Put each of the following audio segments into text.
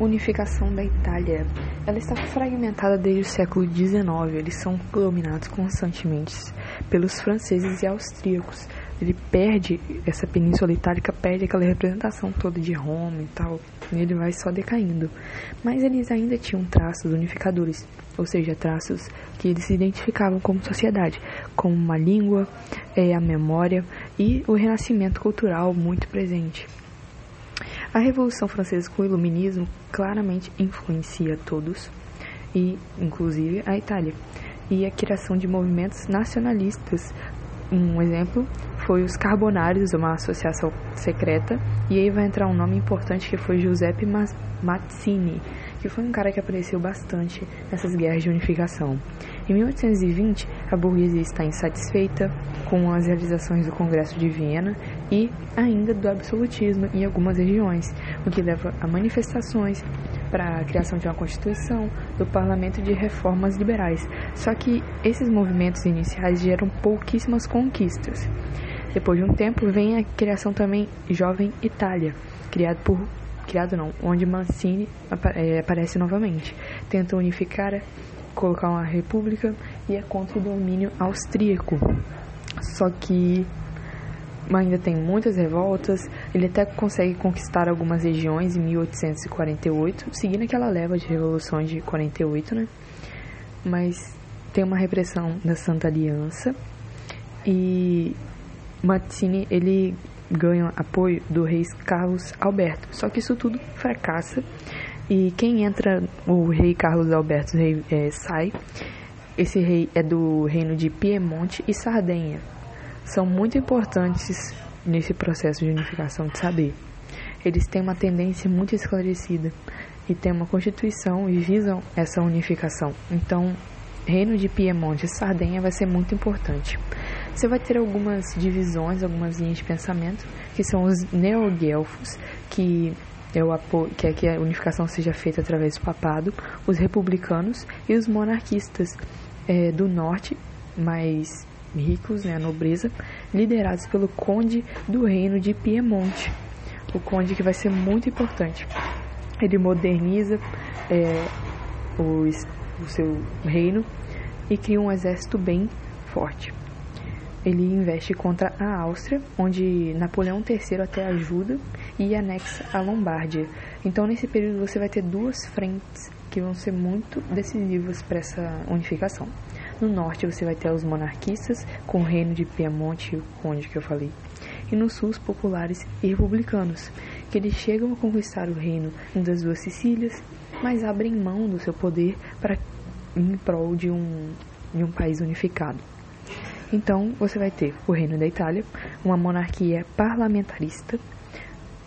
Unificação da Itália. Ela está fragmentada desde o século XIX. Eles são dominados constantemente pelos franceses e austríacos. Ele perde, essa península itálica perde aquela representação toda de Roma e tal. E ele vai só decaindo. Mas eles ainda tinham traços unificadores, ou seja, traços que eles se identificavam como sociedade, como uma língua, é, a memória e o renascimento cultural muito presente. A Revolução Francesa com o Iluminismo claramente influencia todos, e inclusive a Itália, e a criação de movimentos nacionalistas. Um exemplo foi os Carbonários, uma associação secreta, e aí vai entrar um nome importante que foi Giuseppe Mazzini, que foi um cara que apareceu bastante nessas guerras de unificação. Em 1820, a burguesia está insatisfeita com as realizações do Congresso de Viena e ainda do absolutismo em algumas regiões, o que leva a manifestações para a criação de uma constituição, do parlamento de reformas liberais. Só que esses movimentos iniciais geram pouquíssimas conquistas. Depois de um tempo, vem a criação também Jovem Itália, criado por criado não, onde Mancini é, aparece novamente. Tenta unificar, colocar uma república e é contra o domínio austríaco. Só que ainda tem muitas revoltas. Ele até consegue conquistar algumas regiões em 1848, seguindo aquela leva de revoluções de 48, né? Mas tem uma repressão da Santa Aliança e Mazzini ele ganham apoio do rei Carlos Alberto. Só que isso tudo fracassa e quem entra, o rei Carlos Alberto rei, é, sai. Esse rei é do reino de Piemonte e Sardenha. São muito importantes nesse processo de unificação de saber. Eles têm uma tendência muito esclarecida e têm uma constituição e visam essa unificação. Então, reino de Piemonte e Sardenha vai ser muito importante. Você vai ter algumas divisões, algumas linhas de pensamento, que são os neoguelfos, que eu apoio, quer que a unificação seja feita através do papado, os republicanos e os monarquistas é, do norte, mais ricos, né, a nobreza, liderados pelo conde do reino de Piemonte, o conde que vai ser muito importante. Ele moderniza é, os, o seu reino e cria um exército bem forte ele investe contra a Áustria, onde Napoleão III até ajuda e anexa a Lombardia. Então, nesse período, você vai ter duas frentes que vão ser muito decisivas para essa unificação. No norte, você vai ter os monarquistas, com o reino de Piemonte e o conde que eu falei. E no sul, os populares e republicanos, que eles chegam a conquistar o reino das duas Sicílias, mas abrem mão do seu poder para em prol de um, de um país unificado. Então, você vai ter o Reino da Itália, uma monarquia parlamentarista,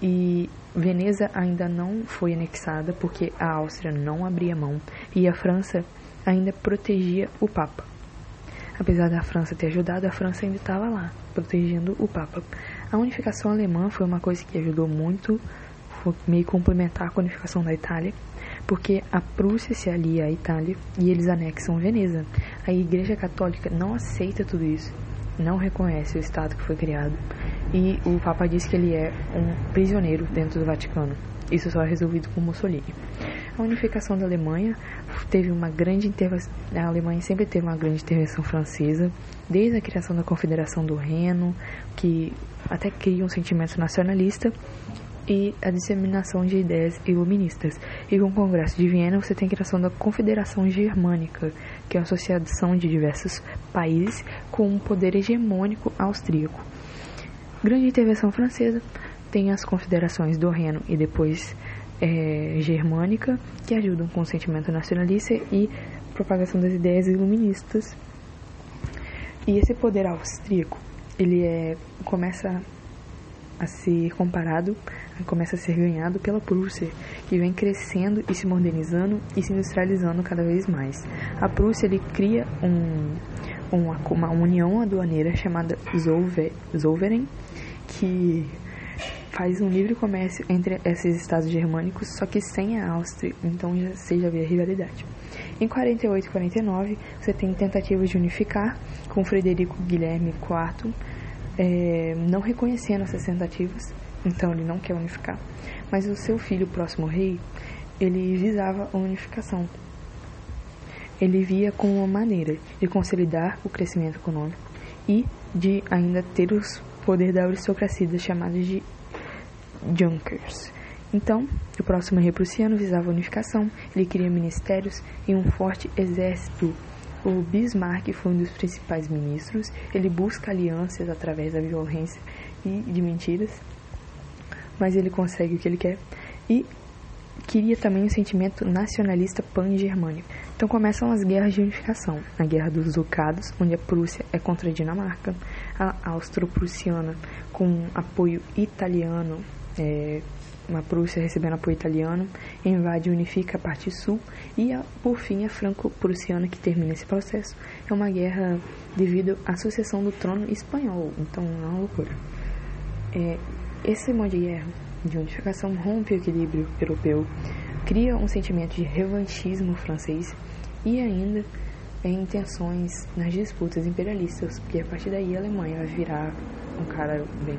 e Veneza ainda não foi anexada porque a Áustria não abria mão e a França ainda protegia o Papa. Apesar da França ter ajudado, a França ainda estava lá, protegendo o Papa. A unificação alemã foi uma coisa que ajudou muito, foi meio complementar com a unificação da Itália, porque a Prússia se alia à Itália e eles anexam Veneza. A Igreja Católica não aceita tudo isso, não reconhece o Estado que foi criado e o Papa diz que ele é um prisioneiro dentro do Vaticano. Isso só é resolvido com Mussolini. A unificação da Alemanha teve uma grande intervenção. A Alemanha sempre teve uma grande intervenção francesa, desde a criação da Confederação do Reno, que até cria um sentimento nacionalista, e a disseminação de ideias iluministas. E com o Congresso de Viena você tem a criação da Confederação Germânica, que é uma associação de diversos países com um poder hegemônico austríaco. Grande intervenção francesa tem as confederações do Reno e depois é, germânica, que ajudam com o sentimento nacionalista e propagação das ideias iluministas. E esse poder austríaco, ele é, começa a ser comparado, começa a ser ganhado pela Prússia, que vem crescendo e se modernizando e se industrializando cada vez mais. A Prússia ele cria um, uma, uma união aduaneira chamada Zollverein, que faz um livre comércio entre esses estados germânicos, só que sem a Áustria, então já, você já rivalidade. Em 48 e 49, você tem tentativas de unificar com Frederico Guilherme IV, é, não reconhecendo essas tentativas, então ele não quer unificar. Mas o seu filho, o próximo rei, ele visava a unificação. Ele via como uma maneira de consolidar o crescimento econômico e de ainda ter o poder da aristocracia chamados de Junkers. Então, o próximo rei prussiano visava a unificação, ele queria ministérios e um forte exército. O Bismarck foi um dos principais ministros, ele busca alianças através da violência e de mentiras, mas ele consegue o que ele quer e queria também um sentimento nacionalista pan-germânico. Então começam as guerras de unificação. A Guerra dos Ducados, onde a Prússia é contra a Dinamarca, a Austro-Prussiana com apoio italiano, é, uma Prússia recebendo apoio italiano, invade e unifica a parte sul, e a, por fim a Franco-Prussiana que termina esse processo. É uma guerra devido à sucessão do trono espanhol, então é uma loucura. É, esse modo de guerra de unificação rompe o equilíbrio europeu, cria um sentimento de revanchismo francês e ainda em intenções nas disputas imperialistas, porque a partir daí a Alemanha vai virar um cara bem